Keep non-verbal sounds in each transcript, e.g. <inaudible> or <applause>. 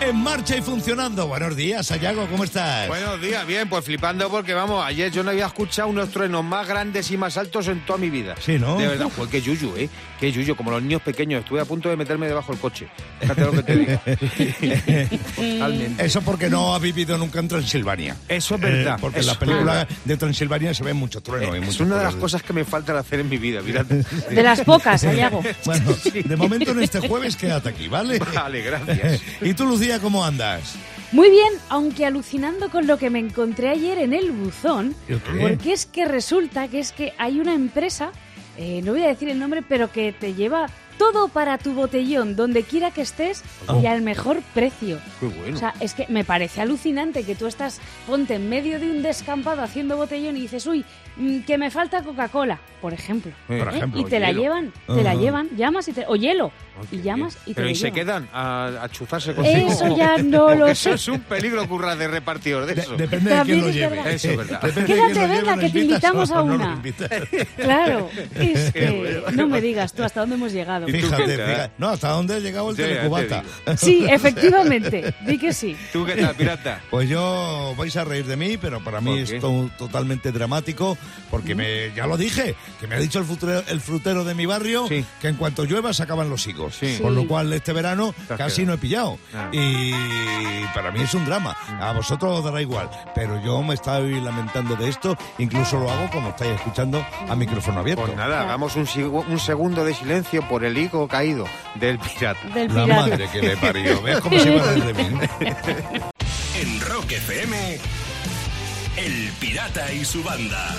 En marcha y funcionando. Buenos días, Sayago, ¿cómo estás? Buenos días, bien, pues flipando porque vamos, ayer yo no había escuchado unos truenos más grandes y más altos en toda mi vida. Sí, ¿no? De verdad, fue que yuyu, ¿eh? Que yuyu, como los niños pequeños. Estuve a punto de meterme debajo del coche. Fíjate lo que te digo. <laughs> Totalmente. Eso porque no ha vivido nunca en Transilvania. Eso es verdad. Eh, porque en la película de Transilvania se ve mucho trueno. y es una de las cosas. cosas que me faltan hacer en mi vida, fíjate. <laughs> De las pocas, Sayago. <laughs> Bueno, de momento en este jueves quédate aquí, ¿vale? Vale, gracias. ¿Y tú, Lucía, cómo andas? Muy bien, aunque alucinando con lo que me encontré ayer en el buzón, porque es que resulta que es que hay una empresa, eh, no voy a decir el nombre, pero que te lleva todo para tu botellón, donde quiera que estés y al mejor precio. Qué bueno. O sea, es que me parece alucinante que tú estás, ponte en medio de un descampado haciendo botellón y dices, uy, mm, que me falta Coca-Cola, por ejemplo. Eh, Por ¿eh? ejemplo, y te la hielo. llevan, te la llevan, llamas y te... O hielo. Oh, y llamas bien. y te Pero ¿y se quedan a, a chuzarse contigo? Eso ya <laughs> no lo eso sé. es un peligro currar de repartidor de De- eso. depende de También quién lo lleve. verdad. Eso es verdad. Depende de Quédate, venga, lleve, que ¿lo te invitamos a una. Claro, <laughs> es que no me digas tú hasta dónde hemos llegado. ¿Y tú Fíjate, qué tal? fíjate. No, hasta dónde ha llegado el Sí, telecubata. Sí, efectivamente, di que sí. <laughs> ¿Tú qué tal, pirata? Pues yo vais a reír de mí, pero para mí ¿Por es to- totalmente dramático, porque me, ya lo dije, que me ha dicho el frutero, el frutero de mi barrio Sí. que en cuanto llueva se acaban los higos. Sí. Con Sí. lo cual este verano casi quedado. no he pillado. Ah. Y para mí es un drama. A vosotros os dará igual, pero yo me estoy lamentando de esto, incluso lo hago como estáis escuchando a micrófono abierto. Pues nada, hagamos un segundo de silencio por el higo caído del pirata. Del La pirata. madre que le parió. ¿Ves cómo se va de mí? <laughs> En Rock FM, El Pirata y su banda.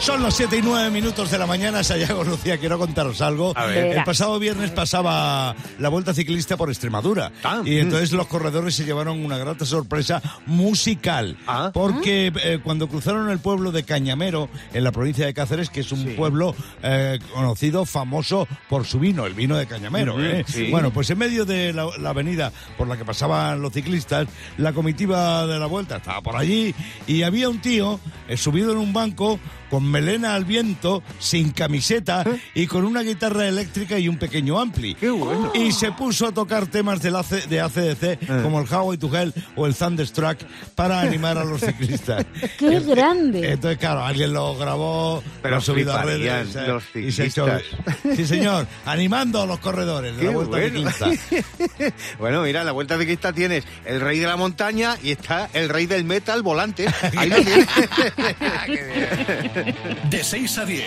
Son las 7 y 9 minutos de la mañana, Sayago Lucía, quiero contaros algo. A ver. El pasado viernes pasaba la Vuelta Ciclista por Extremadura Ah, y entonces los corredores se llevaron una grata sorpresa musical Ah. porque eh, cuando cruzaron el pueblo de Cañamero en la provincia de Cáceres, que es un pueblo eh, conocido, famoso por su vino, el vino de Cañamero. ¿eh? sí. Bueno, pues en medio de la, la avenida por la que pasaban los ciclistas, la comitiva de la Vuelta estaba por allí y había un tío eh, subido en un banco con melena al viento, sin camiseta y con una guitarra eléctrica y un pequeño ampli. Qué bueno. Y se puso a tocar temas del AC de ACDC como el Highway to Hell o el Thunderstruck para animar a los ciclistas. <laughs> ¡Qué grande! Entonces, claro, alguien lo grabó, Pero lo ha subido a redes eh, los y se ha hecho... ciclistas. Sí, señor, animando a los corredores de Qué la Vuelta bueno. Ciclista. <laughs> Bueno, mira, en la vuelta ciclista tienes el rey de la montaña y está el rey del metal volante. Ahí lo tienes. <laughs> De 6 a 10,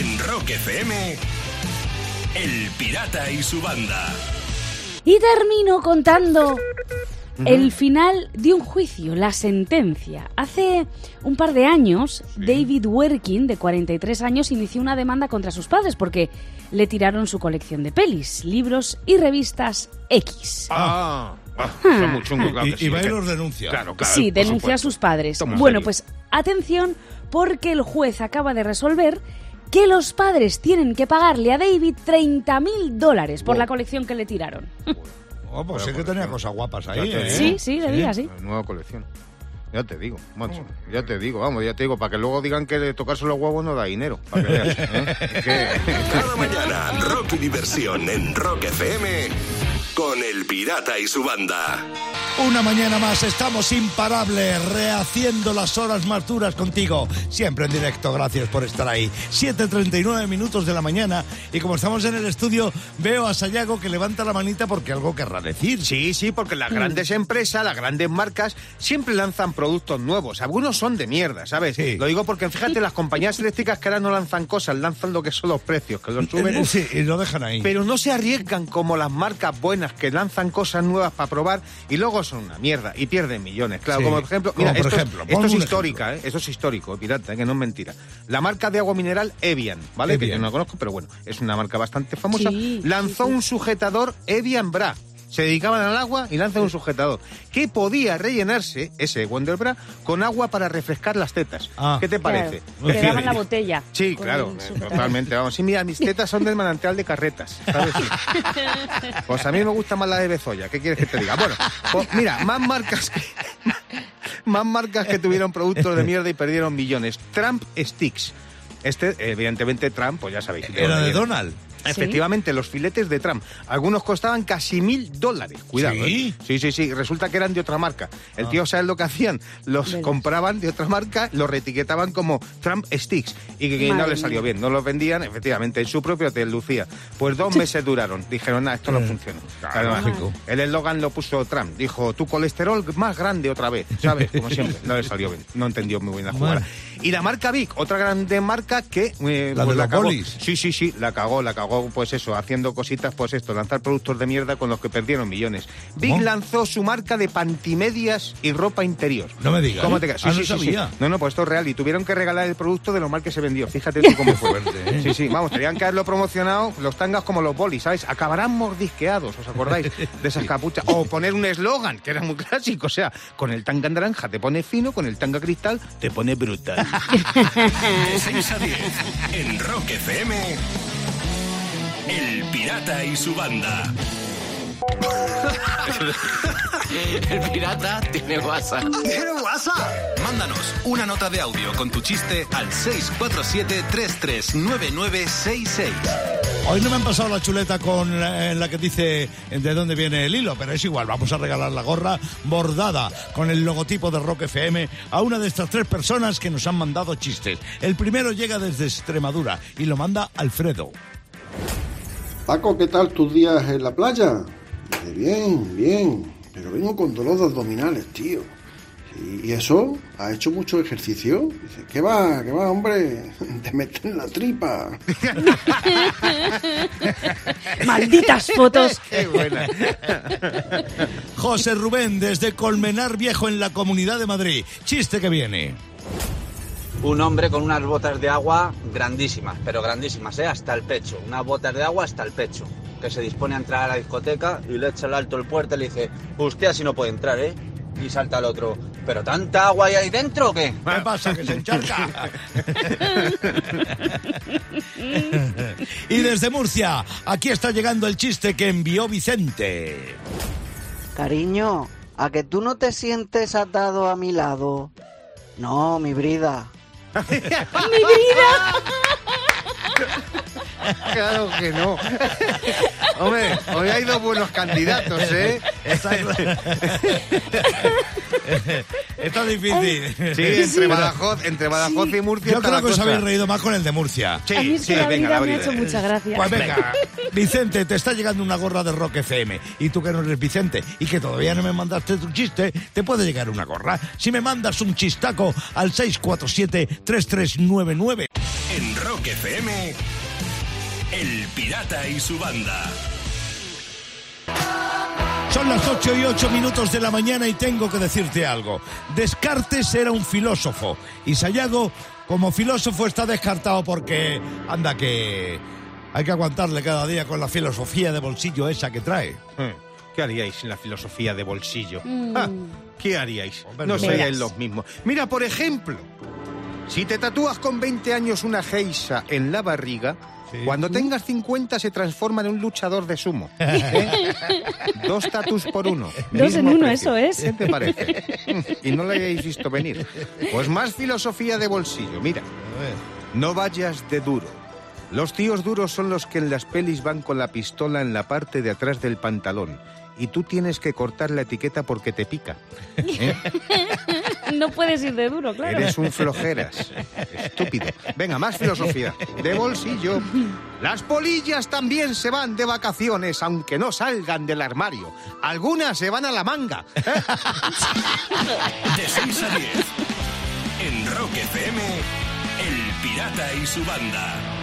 en Rock FM, El Pirata y su banda. Y termino contando el final de un juicio, la sentencia. Hace un par de años, David Werkin, de 43 años, inició una demanda contra sus padres porque le tiraron su colección de pelis, libros y revistas X. Ah, ah, son muy chungos, claro Y, sí, y denuncia. Claro, claro. sí, por denunció a sus padres. Toma Bueno, serio. pues atención, porque el juez acaba de resolver que los padres tienen que pagarle a David 30 mil dólares por Wow. la colección que le tiraron. <laughs> Oh, pues sí que tenía cosas guapas ahí. ¿eh? Sí, sí, le diga así. La nueva colección. Ya te digo, macho. Ya te digo, vamos, ya te digo, para que luego digan que tocarse los huevos no da dinero. Para que veas, ¿eh? <laughs> Cada mañana, rock y diversión en Rock FM con El Pirata y su banda. Una mañana más, estamos imparables, rehaciendo las horas más duras contigo. Siempre en directo, gracias por estar ahí. 7.39 minutos de la mañana y como estamos en el estudio, veo a Sayago que levanta la manita porque algo querrá decir. Sí, sí, porque las grandes empresas, las grandes marcas, siempre lanzan productos nuevos. Algunos son de mierda, ¿sabes? Sí. Lo digo porque fíjate, las compañías eléctricas que ahora no lanzan cosas, lanzan lo que son los precios, que los suben. <laughs> Sí, y lo dejan ahí. Pero no se arriesgan como las marcas buenas que lanzan cosas nuevas para probar y luego son una mierda y pierden millones. Claro, Sí. como por ejemplo, Como mira, por esto, ejemplo, es, esto es histórica, ¿eh? Esto es histórico, eh, pirata, ¿eh? que no es mentira. La marca de agua mineral Evian, ¿vale? Que yo no la conozco, pero bueno, es una marca bastante famosa. Sí, lanzó sí, sí. un sujetador Evian Bra. Se dedicaban al agua y lanzan un sujetador que podía rellenarse, ese Wonder Bra, con agua para refrescar las tetas. Ah. ¿Qué te parece? Claro, te daban la botella. Sí, claro, totalmente. Vamos, sí, mira, mis tetas son del manantial de carretas, ¿sabes? <laughs> Pues a mí me gusta más la de Bezoya, ¿qué quieres que te diga? Bueno, pues mira, más marcas que, <laughs> Más marcas que tuvieron productos de mierda y perdieron millones. Trump Sticks. Este, evidentemente, Trump, pues ya sabéis. Era de Donald. Efectivamente, los filetes de Trump. Algunos costaban casi mil dólares. Cuidado. ¿Sí? ¿eh? sí, sí, sí. Resulta que eran de otra marca. El tío, ¿sabes lo que hacían? Los compraban de otra marca, los reetiquetaban como Trump Sticks. Y que, no les salió mía. bien. No los vendían, efectivamente, en su propio hotel, Lucía. Pues dos meses duraron. Dijeron, nada, esto no funciona. Claro, Además, el eslogan lo puso Trump. Dijo, tu colesterol más grande otra vez. ¿Sabes? Como siempre. No le salió bien. No entendió muy bien la jugada. Bueno. Y la marca Vic, otra grande marca que... eh, La de pues los cagó. Sí, sí, sí, la cagó, la cagó, pues eso, haciendo cositas, pues esto, lanzar productos de mierda con los que perdieron millones. Big ¿Cómo? lanzó su marca de pantimedias y ropa interior. No me digas. ¿Cómo te? Sí, Ah, sí, no sí. No, no, pues esto es real. Y tuvieron que regalar el producto de lo mal que se vendió. Fíjate tú cómo fue. <laughs> Fuerte, ¿eh? Sí, sí, vamos, tenían que haberlo promocionado los tangas como los bolis, ¿sabes? Acabarán mordisqueados, ¿os acordáis? De esas capuchas. O poner un eslogan, que era muy clásico, o sea, con el tanga naranja te pone fino, con el tanga cristal te pone brutal. <laughs> De 6 a 10 en Rock FM. El Pirata y su banda. <laughs> El pirata tiene WhatsApp. ¿Tiene WhatsApp? Mándanos una nota de audio con tu chiste al 647-339966. Hoy no me han pasado la chuleta con la, en la que dice de dónde viene el hilo, pero es igual. Vamos a regalar la gorra bordada con el logotipo de Rock FM a una de estas tres personas que nos han mandado chistes. El primero llega desde Extremadura y lo manda Alfredo. Paco, ¿qué tal tus días en la playa? Dice, bien, bien, pero vengo con dolor de abdominales, tío. ¿Y, eso? ¿Ha hecho mucho ejercicio? Dice, ¿qué va, qué va, hombre? <laughs> Te meten la tripa. <laughs> Malditas fotos. <laughs> Qué buena. José Rubén desde Colmenar Viejo en la Comunidad de Madrid. Chiste que viene. Un hombre con unas botas de agua grandísimas, pero grandísimas, ¿eh? hasta el pecho. Unas botas de agua hasta el pecho. Que se dispone a entrar a la discoteca y le echa al alto el puerta y le dice, usted así no puede entrar, ¿eh? Y salta el otro, ¿pero tanta agua hay ahí dentro o qué? ¿Qué pasa? <laughs> Que se encharca. <laughs> y desde Murcia, aquí está llegando el chiste que envió Vicente. Cariño, ¿a que tú no te sientes atado a mi lado? No, mi brida. <laughs> Claro que no. Hombre, hoy hay dos buenos candidatos, ¿eh? Está, difícil. Sí, entre Badajoz, entre Badajoz y Murcia. Yo está creo la que os cosa. habéis reído más con el de Murcia. Sí, a mí es sí, que la venga, la me ha hecho mucha gracia. Pues venga, Vicente, te está llegando una gorra de Rock FM. Y tú que no eres Vicente y que todavía no me mandaste tu chiste, te puede llegar una gorra. Si me mandas un chistaco al 647-3399. En Rock FM, El Pirata y su banda. Son las 8 y 8 minutos de la mañana y tengo que decirte algo. Descartes era un filósofo y Sayago, como filósofo, está descartado porque anda que hay que aguantarle cada día con la filosofía de bolsillo esa que trae. Hmm, ¿Qué haríais sin la filosofía de bolsillo? Mm. Ah, ¿Qué haríais? Hombre, no seríais los mismos. Mira, por ejemplo, si te tatúas con 20 años una geisa en la barriga, Sí. cuando tengas 50 se transforma en un luchador de sumo. <laughs> ¿Eh? Dos tatus por uno. Dos en uno, precio. eso es. ¿Qué te parece? y no lo hayáis visto venir. Pues más filosofía de bolsillo. Mira, no vayas de duro. Los tíos duros son los que en las pelis van con la pistola en la parte de atrás del pantalón. Y tú tienes que cortar la etiqueta porque te pica. ¿Eh? <laughs> <laughs> No puedes ir de duro, claro. Eres un flojeras. Estúpido. Venga, más filosofía. De bolsillo. Las polillas también se van de vacaciones, aunque no salgan del armario. Algunas se van a la manga. ¿eh? <laughs> De 6 a 10. En Rock FM, El Pirata y su banda.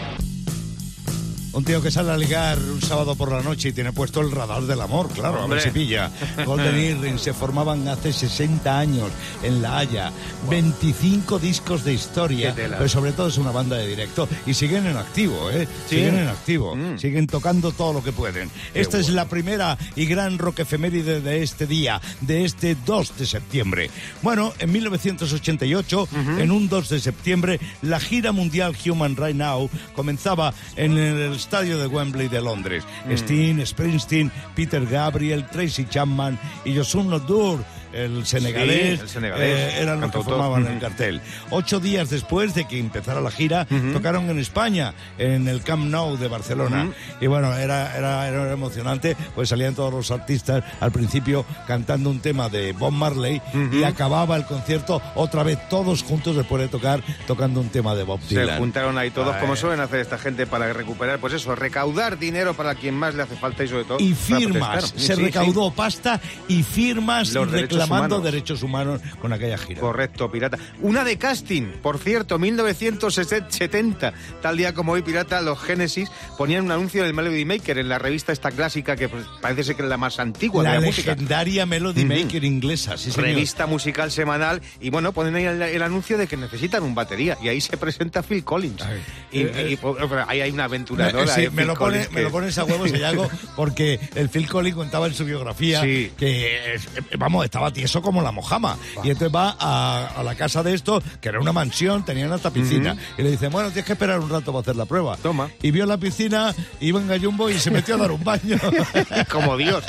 Un tío que sale a ligar un sábado por la noche y tiene puesto el radar del amor, claro, a ver si pilla. Golden <laughs> Earring se formaban hace 60 años en La Haya. 25 discos de historia, pero sobre todo es una banda de directo. Y siguen en activo, ¿eh? Sí. Siguen en activo. Mm. Siguen tocando todo lo que pueden. Esta es la primera y gran rock efeméride de este día, de este 2 de septiembre. Bueno, en 1988, en un 2 de septiembre, la gira mundial Human Right Now comenzaba en el estadio de Wembley de Londres. Sting, Springsteen, Peter Gabriel, Tracy Chapman y Josun Odur el senegalés, el senegalés, eh, eran los que formaban el cartel. Ocho días después de que empezara la gira, tocaron en España, en el Camp Nou de Barcelona. Y bueno, era, era, era emocionante, pues salían todos los artistas al principio cantando un tema de Bob Marley y acababa el concierto otra vez todos juntos después de tocar, tocando un tema de Bob Se Dylan. juntaron ahí todos, Ay. como suelen hacer esta gente, para recuperar, pues eso, recaudar dinero para quien más le hace falta y sobre todo. y firmas. Se Sí, recaudó pasta y firmas Los reclamando humanos. derechos humanos con aquella gira. Correcto, pirata. Una de casting, por cierto, 1970. Tal día como hoy, pirata, los Genesis ponían un anuncio del Melody Maker en la revista esta clásica que pues, parece ser que es la más antigua la de la música. legendaria Melody. Maker inglesa, sí señor. Revista musical semanal y bueno, ponen ahí el, el anuncio de que necesitan un batería y ahí se presenta Phil Collins. Ay. Y, Eh, y, pues, ahí hay una Me, aventuradora. sí, eh, me lo, pone, Collins, me lo que- pones a huevos, Sayago, <laughs> porque el Phil Collins contaba en su biografía Sí. que, eh, vamos, estaba tieso como la mojama. Y entonces va a, a la casa de esto, que era una mansión, tenía una piscina. Y le dice, bueno, tienes que esperar un rato para hacer la prueba. Toma. Y vio la piscina, iba en gallumbo y se metió a dar un baño. <laughs> Como Dios.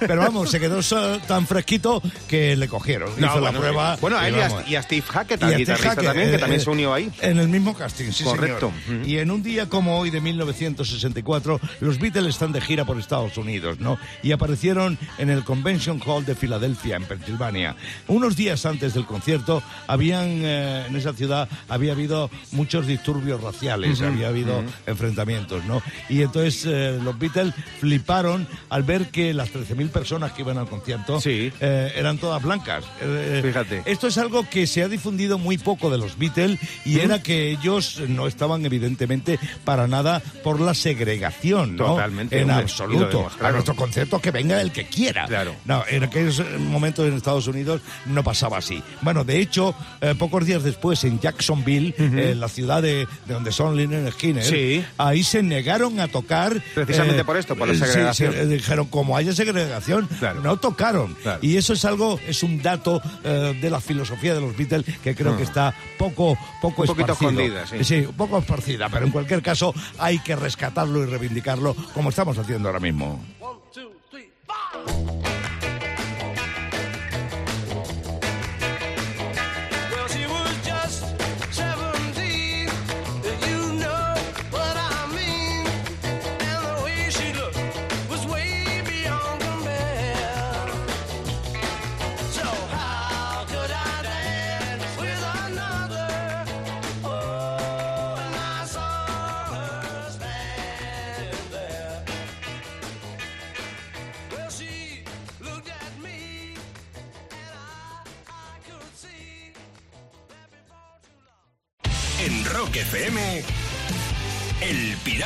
Pero vamos, se quedó tan fresquito que le cogieron. No, Hizo la bueno, prueba. Bueno, a él y a, vamos. y a Steve Hackett, al guitarrista también, que eh, también eh, se unió ahí. En el mismo casting, sí, Correcto. señor. Y en un día como hoy de 1964, los Beatles están de gira por Estados Unidos, ¿no? Y aparecieron en el Convention Hall de Filadelfia, en Pensilvania. Unos días antes del concierto, habían eh, en esa ciudad había habido muchos disturbios raciales, había habido enfrentamientos, ¿no? Y entonces eh, los Beatles fliparon al ver que las 13.000 personas que iban al concierto Sí. eh, eran todas blancas. Eh, Fíjate. Esto es algo que se ha difundido muy poco de los Beatles y era que ellos no estaban evidentemente para nada por la segregación, ¿no? Totalmente, En hombre, absoluto. demostraron. A nuestro concierto que venga el que quiera. Claro. No, en aquellos momentos en Estados Unidos no pasaba así. Bueno, de hecho, eh, pocos días después en Jacksonville, eh, la ciudad de, de donde son Lynyrd Skinner, Sí. ahí se negaron a tocar. eh, Precisamente por esto, por la sí, segregación. se- dijeron, como haya segregación, Claro. no tocaron. Claro. Y eso es algo, es un dato eh, de la filosofía de los Beatles que creo que está poco, poco Un poquito esparcido. escondida, sí. un poco esparcida, pero en cualquier caso hay que rescatarlo y reivindicarlo como estamos haciendo ahora mismo.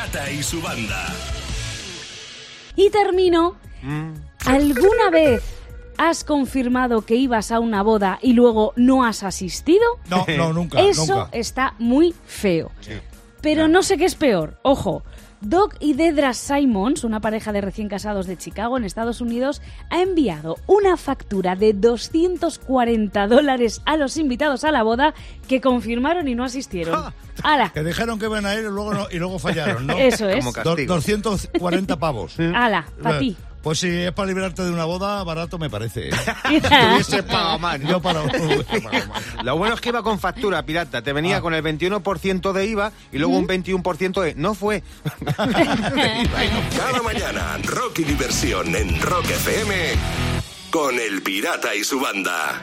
Y su banda. Y termino. Mm. ¿Alguna vez has confirmado que ibas a una boda y luego no has asistido? No, no, nunca, Eso nunca. está muy feo. Pero no sé qué es peor. Ojo, Doc y Dedra Simons, una pareja de recién casados de Chicago en Estados Unidos, ha enviado una factura de 240 dólares a los invitados a la boda que confirmaron y no asistieron. ¡Hala! Que dijeron que iban a ir y luego, no- y lugo fallaron, ¿no? Eso es. Como Do- castigo. 240 pavos. ¡Hala! Para ti. Pues si es para librarte de una boda, barato me parece. ¿eh? <laughs> Te <laughs> hubiese pagado más, ¿no? Yo para... <laughs> Lo bueno es que iba con factura, pirata. Te venía Ah. con el 21% de IVA y luego un 21% de... No fue. Cada mañana, rock y diversión en Rock FM con El Pirata y su banda.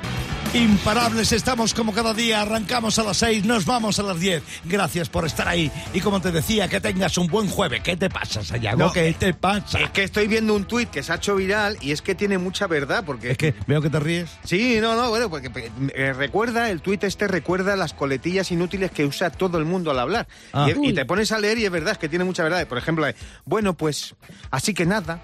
Imparables estamos como cada día, arrancamos a las 6, nos vamos a las 10. Gracias por estar ahí. Y como te decía, que tengas un buen jueves. ¿Qué te pasa, Sayago? No, ¿Qué te pasa? Es que estoy viendo un tuit que se ha hecho viral y es que tiene mucha verdad porque... Es que veo que te ríes. Sí, no, no, bueno, porque eh, recuerda, el tuit este recuerda las coletillas inútiles que usa todo el mundo al hablar. Ah. Y, y te pones a leer y es verdad, es que tiene mucha verdad. Por ejemplo, eh, bueno, pues, así que nada,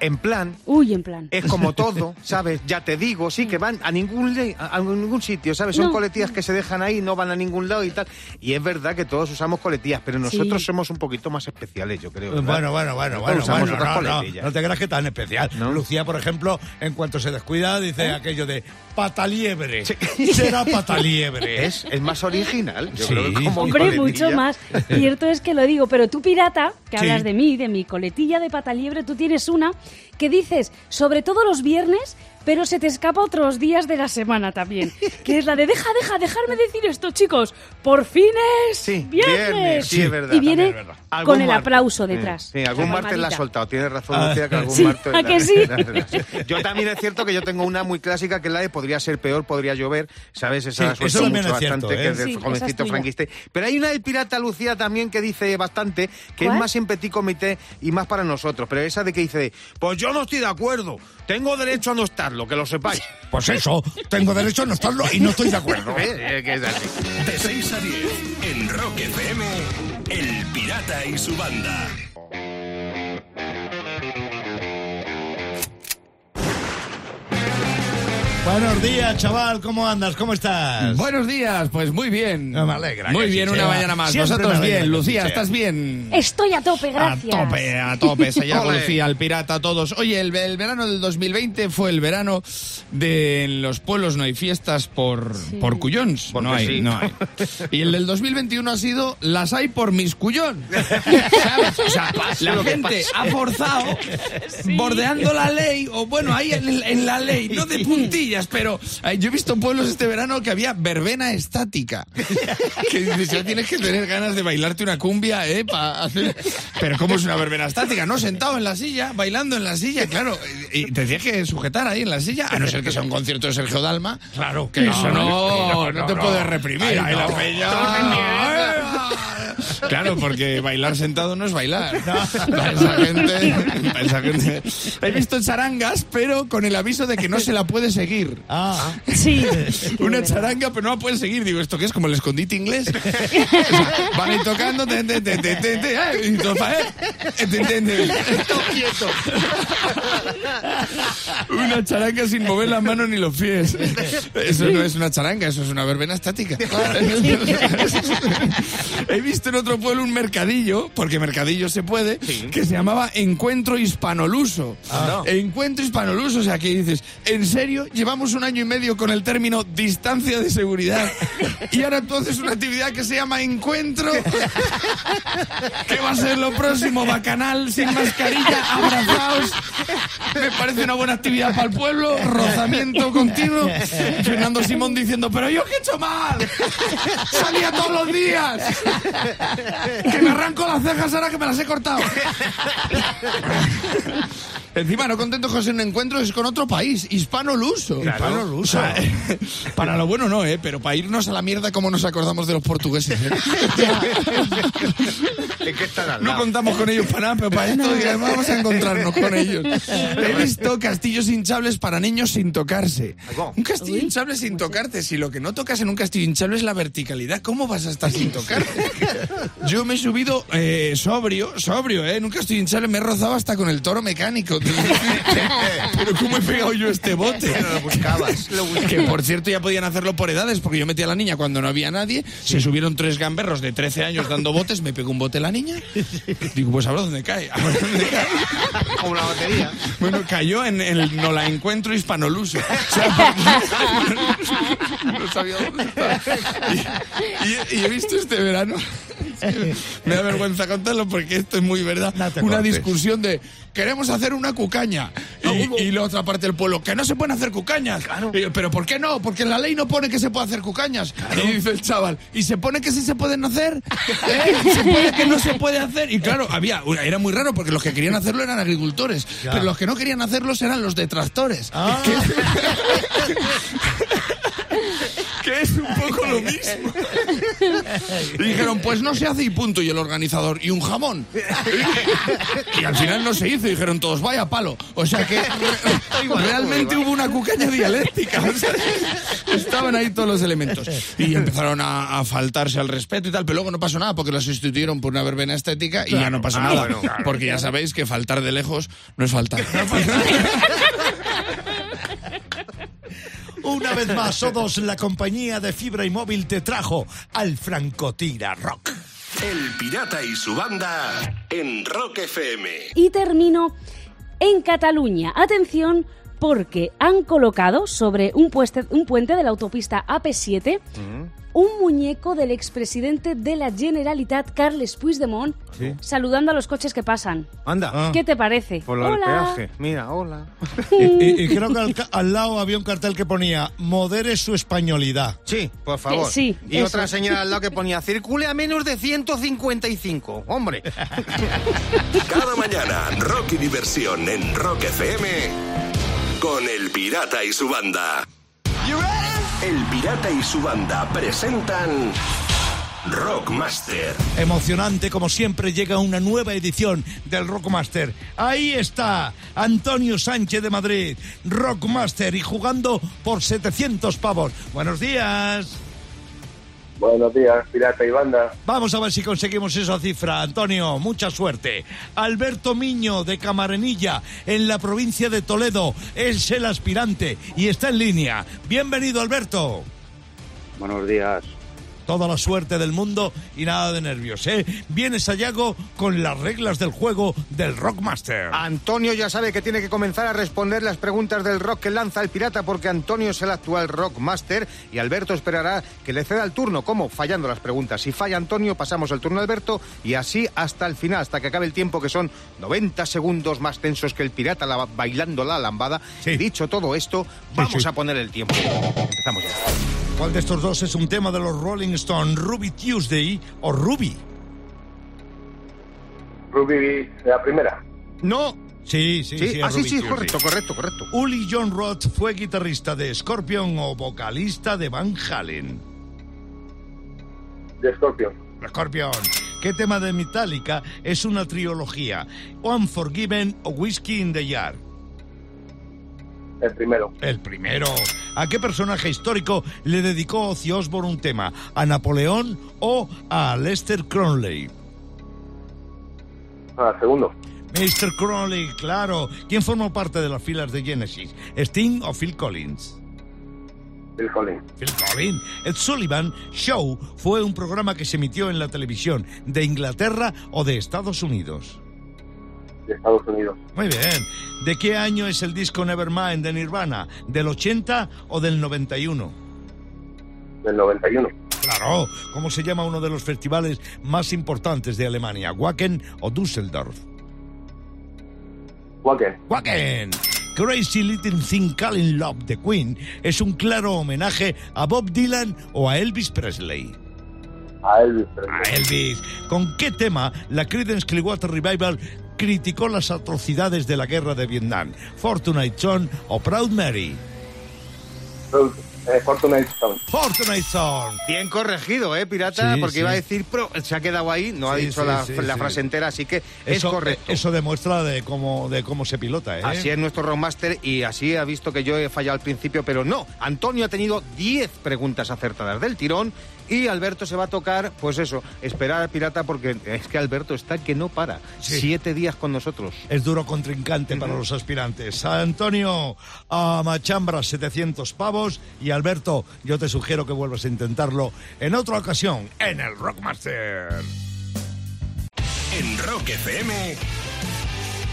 en plan, Uy, en plan. es como todo, ¿sabes? Ya te digo, sí, que van a ningún, a, ningún sitio, ¿sabes? Son No. coletillas que se dejan ahí, no van a ningún lado y tal. Y es verdad que todos usamos coletillas, pero nosotros Sí. somos un poquito más especiales, yo creo. ¿verdad? Bueno, bueno, bueno, bueno, usamos bueno, otras no, no, coletillas. no te creas que tan especial. ¿No? Lucía, por ejemplo, en cuanto se descuida, dice ¿Eh? aquello de pataliebre. <laughs> Será pataliebre. Es, es más original, yo Sí. creo que como Hombre, coletilla. mucho más. <laughs> Cierto es que lo digo, pero tú, pirata, que Sí. hablas de mí, de mi coletilla de pata liebre, tú tienes una que dices, sobre todo los viernes, pero se te escapa otros días de la semana también. Que es la de deja, deja, dejarme decir esto, chicos. Por fin es viernes. viernes, sí, es verdad, Y viene también es verdad. con el aplauso detrás. Sí, algún martes la ha soltado. Tienes razón, Ah, Lucía, que algún <laughs> sí, martes. ¿a la- que sí? Yo también es cierto que yo tengo una muy clásica que es la de podría ser peor, podría llover. ¿Sabes? Esa Sí, la eso mucho es cierto, bastante, ¿eh? que es del Sí, esa jovencito es tuya. franquiste. Pero hay una del pirata Lucía también que dice bastante, que ¿Cuál? es más en petit comité y más para nosotros. Pero esa de que dice, pues yo no estoy de acuerdo. Tengo derecho a no estarlo, que lo sepáis. <laughs> Pues eso, tengo derecho a no estarlo y no estoy de acuerdo. <laughs> Que es así. De 6 a 10 en Rock FM, El Pirata y su banda. Buenos días, chaval, ¿cómo andas? ¿Cómo estás? Buenos días, pues muy bien. No, me alegra Muy bien, una sea. mañana más. Siempre alegra bien, Lucía. ¿estás bien? Estoy a tope, gracias. A tope, a tope, <laughs> se llama. Lucía, el pirata, todos. Oye, el, el verano del 2020 fue el verano de en los pueblos no hay fiestas por, por cuyons. Porque no hay, sí. no hay. <laughs> Y el del 2021 ha sido las hay por mis cuyón. <laughs> ¿Sabes? O sea, la gente pase. ha forzado bordeando la ley, o bueno, ahí en, en la ley, no de puntillas, pero eh, yo he visto pueblos este verano que había verbena estática. <laughs> Que dices, ya tienes que tener ganas de bailarte una cumbia, ¿eh? Pa hacer... <laughs> Pero ¿cómo es una verbena estática? No, sentado en la silla, bailando en la silla, claro. Y te tienes que sujetar ahí en la silla, a no ser que sea un concierto de Sergio Dalma. Claro. Que eso no, no, no, te no. puedes reprimir. Ahí Ahí la peña. Claro, porque bailar sentado no es bailar. Para esa gente, para esa gente. He visto charangas, pero con el aviso de que no se la puede seguir. Ah, Sí. Una charanga, pero no la pueden seguir. Digo, ¿esto qué es? Como el escondite inglés. O sea, van ahí tocando, te, te, te, te, te, te, eh, y eh, te. Una charanga sin mover las manos ni los pies. Eso no es una charanga, eso es una verbena estática. He visto en otro pueblo un mercadillo, porque mercadillo se puede, que se llamaba Encuentro Hispanoluso. Encuentro Hispanoluso, o sea, que dices, ¿en serio? Llevamos un año y medio con el término distancia de seguridad <laughs> y ahora tú haces una actividad que se llama Encuentro. ¿Qué va a ser lo próximo? Bacanal, sin mascarilla, abrazados. Me parece una buena actividad para el pueblo, rozamiento continuo. Fernando Simón diciendo, pero yo qué he hecho mal. Salía todos los días. <laughs> Que me arranco las cejas ahora que me las he cortado. <laughs> Encima, no contento con un encuentro, es con otro país, hispano-luso. Hispano-luso. O sea, <laughs> para lo bueno no, ¿eh? Pero para irnos a la mierda, como nos acordamos de los portugueses? eh? <laughs> Es que están al No contamos con ellos para nada, pero para esto vamos a encontrarnos con ellos. <laughs> He visto castillos hinchables para niños sin tocarse. Un castillo hinchable sin tocarte. Si lo que no tocas en un castillo hinchable es la verticalidad, ¿cómo vas a estar sin tocarte? Yo me he subido eh, sobrio, sobrio, ¿eh? En un castillo hinchable me he rozado hasta con el toro mecánico. Pero ¿cómo he pegado yo este bote? Lo buscabas. <laughs> Lo buscabas. Que por cierto ya podían hacerlo por edades, porque yo metí a la niña cuando no había nadie, se subieron tres gamberros de 13 años dando botes, me pegó un bote la niña. Digo, pues a ver dónde cae. A ver dónde cae. Como la batería. Bueno, cayó en el no la encuentro hispanoluso. O sea, porque- <laughs> no sabía dónde estaba. Y, y- y he visto este verano. <laughs> Me da vergüenza contarlo porque esto es muy verdad. No una cortes. discusión de queremos hacer una cucaña. Y, y la otra parte del pueblo, que no se pueden hacer cucañas. Y Pero ¿por qué no? Porque la ley no pone que se puede hacer cucañas. Y dice el chaval, ¿y se pone que sí se pueden hacer? <laughs> ¿Eh? ¿Se pone que no se puede hacer? Y claro, había, era muy raro porque los que querían hacerlo eran agricultores. Pero los que no querían hacerlos eran los detractores. Que, <laughs> que es un poco lo mismo. Y dijeron, pues no se hace y punto. Y el organizador, y un jamón. Y al final no se hizo. Y dijeron todos, vaya palo. O sea que re- realmente hubo una cucaña dialéctica. O sea, estaban ahí todos los elementos. Y empezaron a, a faltarse al respeto y tal. Pero luego no pasó nada porque los sustituyeron por una verbena estética y ya no pasó Ah, nada. bueno, claro, porque ya sabéis que faltar de lejos no es faltar. Una vez más, Sodos, la compañía de fibra y móvil te trajo al Francotira Rock. El Pirata y su banda en Rock FM. Y termino en Cataluña. Atención, porque han colocado sobre un, pueste- un puente de la autopista AP7 un muñeco del expresidente de la Generalitat, Carles Puigdemont, Sí. saludando a los coches que pasan. Anda. ¿Qué te parece? Por Hola. peaje. Mira, hola. <laughs> Y, y- y creo que al, lado había un cartel que ponía modere su españolidad. Sí, por favor. Eh, sí, y eso. otra señora al lado que ponía <laughs> circule a menos de 155. Hombre. <laughs> Cada mañana, rock y diversión en Rock FM con El Pirata y su banda. El Pirata y su banda presentan Rockmaster. Emocionante, como siempre, llega una nueva edición del Rockmaster. Ahí está Antonio Sánchez de Madrid, Rockmaster, y jugando por 700 pavos. Buenos días. Buenos días, pirata y banda. Vamos a ver si conseguimos esa cifra, Antonio. Mucha suerte. Alberto Miño, de Camarenilla, en la provincia de Toledo, es el aspirante y está en línea. Bienvenido, Alberto. Buenos días. Toda la suerte del mundo y nada de nervios, ¿eh? Vienes a Yago con las reglas del juego del Rockmaster. Antonio ya sabe que tiene que comenzar a responder las preguntas del rock que lanza el pirata porque Antonio es el actual rockmaster y Alberto esperará que le ceda el turno, como fallando las preguntas. Si falla Antonio, pasamos el turno a Alberto y así hasta el final, hasta que acabe el tiempo, que son 90 segundos más tensos que el pirata la- bailando la lambada. Y dicho todo esto, vamos sí. a poner el tiempo. Empezamos ya. ¿Cuál de estos dos es un tema de los Rolling Stones? ¿Ruby Tuesday o Ruby? Ruby, la primera. No. Sí, sí, Sí, sí. ah, sí, Ruby sí, Tuesday. correcto, correcto, correcto. Uli John Roth fue guitarrista de Scorpion o vocalista de Van Halen. De Scorpion. Scorpion. ¿Qué tema de Metallica es una trilogía? Unforgiven o Whiskey in the Jar. El primero. El primero. ¿A qué personaje histórico le dedicó Ozzy Osbourne un tema? ¿A Napoleón o a Lester Crowley? Ah, segundo. Mr. Crowley, claro. ¿Quién formó parte de las filas de Genesis? ¿Sting o Phil Collins? Phil Collins. Phil Collins. Ed Sullivan Show fue un programa que se emitió en la televisión de Inglaterra o de Estados Unidos. De Estados Unidos. Muy bien. ¿De qué año es el disco Nevermind de Nirvana? ¿Del 80 o del 91? Del 91. Claro. ¿Cómo se llama uno de los festivales más importantes de Alemania? ¿Wacken o Düsseldorf? Wacken. Wacken. Crazy Little Thing Called Love de Queen es un claro homenaje a Bob Dylan o a Elvis Presley. A Elvis Presley. A Elvis. ¿Con qué tema la Creedence Clearwater Revival criticó las atrocidades de la guerra de Vietnam? ¿Fortunate Son o Proud Mary? Eh, Fortunate Son. Bien corregido, ¿eh, pirata? Sí, Porque sí. iba a decir, pro, se ha quedado ahí, no ha dicho sí, la, sí, la sí. frase entera, así que es Eso, correcto. eso demuestra de cómo, de cómo se pilota, ¿eh? Así es nuestro rockmaster y así ha visto que yo he fallado al principio, pero no. Antonio ha tenido 10 preguntas acertadas del tirón y Alberto se va a tocar, pues eso, esperar al pirata porque es que Alberto está que no para. Sí. Siete días con nosotros. Es duro contrincante para los aspirantes. Antonio a Machambra 700 pavos y Alberto, yo te sugiero que vuelvas a intentarlo en otra ocasión en el Rockmaster. En Rock FM,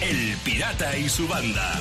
El Pirata y su banda.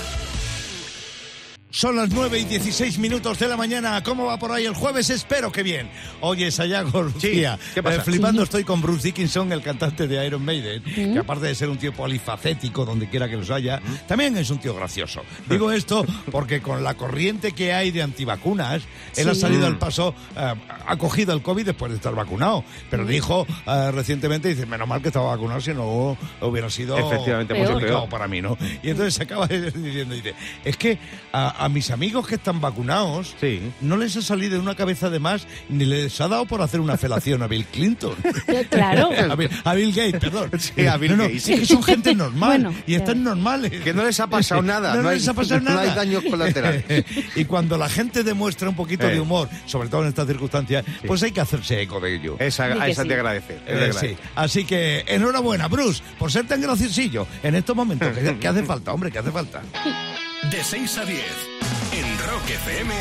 Son las 9 y 16 minutos de la mañana. ¿Cómo va por ahí el jueves? Espero que bien. Oye, Sayago Lucía. ¿qué pasa? eh, flipando estoy con Bruce Dickinson, el cantante de Iron Maiden, que aparte de ser un tío polifacético donde quiera que los haya, también es un tío gracioso. Digo esto porque con la corriente que hay de antivacunas, él ha salido al paso, eh, ha cogido el COVID después de estar vacunado. Pero dijo eh, recientemente, dice, menos mal que estaba vacunado, si no hubiera sido Efectivamente, peor. para mí, ¿no? Y entonces se acaba <laughs> diciendo, dice, es que a, a mis amigos que están vacunados, Sí. no les ha salido una cabeza de más ni les ha dado por hacer una felación a Bill Clinton. <laughs> Claro. <laughs> A Bill, a Bill Gates, perdón. <laughs> Sí, a Bill no, no, Gates. es que son gente normal Bueno, y están normales. Que no les ha pasado nada, No, no hay- les ha pasado no nada. hay daños colaterales. y cuando la gente demuestra un poquito Eh. de humor, sobre todo en estas circunstancias, pues hay que hacerse eco de ello. Esa, a esa sí. te agradecer. Eh. Así que enhorabuena, Bruce, por ser tan graciosillo en estos momentos. que, que hace falta, hombre, que hace falta. De 6 a 10, en FM,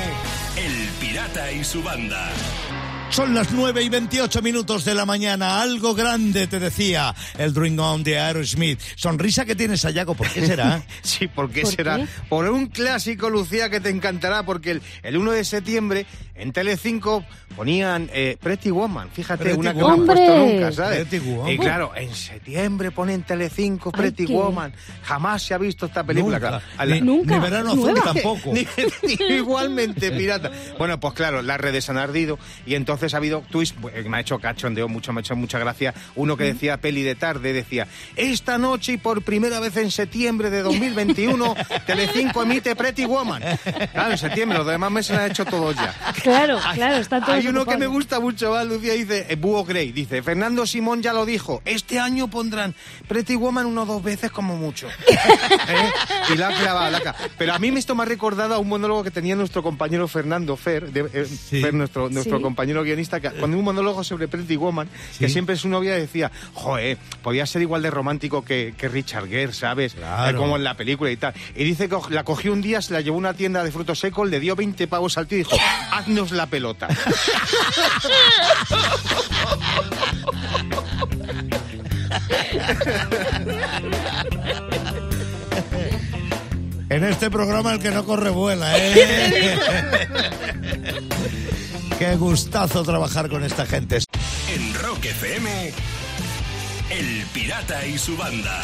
El Pirata y su banda. Son las 9 y 28 minutos de la mañana. Algo grande te decía el Dream On de Aerosmith. Sonrisa que tienes, Ayaco, ¿por qué será? <laughs> Sí, ¿por qué ¿Por será? qué? Por un clásico, Lucía, que te encantará, porque el, el 1 de septiembre en Telecinco ponían eh, Pretty Woman. Fíjate, Pretty una que Woman. no han puesto ¡Hombre! nunca, ¿sabes? Pretty Woman. Y claro, en septiembre ponen Telecinco Pretty Woman. Jamás se ha visto esta película. Nunca. claro. La- Ni, Nunca. ni verano azul tampoco. <laughs> Ni- ni- igualmente, pirata. Bueno, pues claro, las redes han ardido y entonces ha habido tweets eh, que me ha hecho cachondeo mucho, me ha hecho mucha gracia. Uno que decía peli de tarde, decía, esta noche y por primera vez en septiembre de 2021, <laughs> Telecinco emite Pretty Woman. Claro, en septiembre, los demás meses han hecho todos ya. Claro, claro, está todo Hay uno que me gusta mucho más, Lucía, dice, eh, Búho Grey, dice, Fernando Simón ya lo dijo, este año pondrán Pretty Woman una o dos veces como mucho. <laughs> ¿Eh? Y la ha clavado, la. Pero a mí me esto me ha recordado a un monólogo que tenía nuestro compañero Fernando Fer, de- eh, Fer, nuestro, nuestro Sí. compañero guionista, que cuando un monólogo sobre Pretty Woman, que siempre su novia decía, joder, podía ser igual de romántico que, que Richard Gere, ¿sabes? Claro. Eh, como en la película y tal. Y dice que la cogió un día, se la llevó a una tienda de frutos secos, le dio 20 pavos al tío y dijo, haznos la pelota. En este programa el que no corre vuela, ¿eh? <laughs> Qué gustazo trabajar con esta gente. En Rock FM, El Pirata y su banda.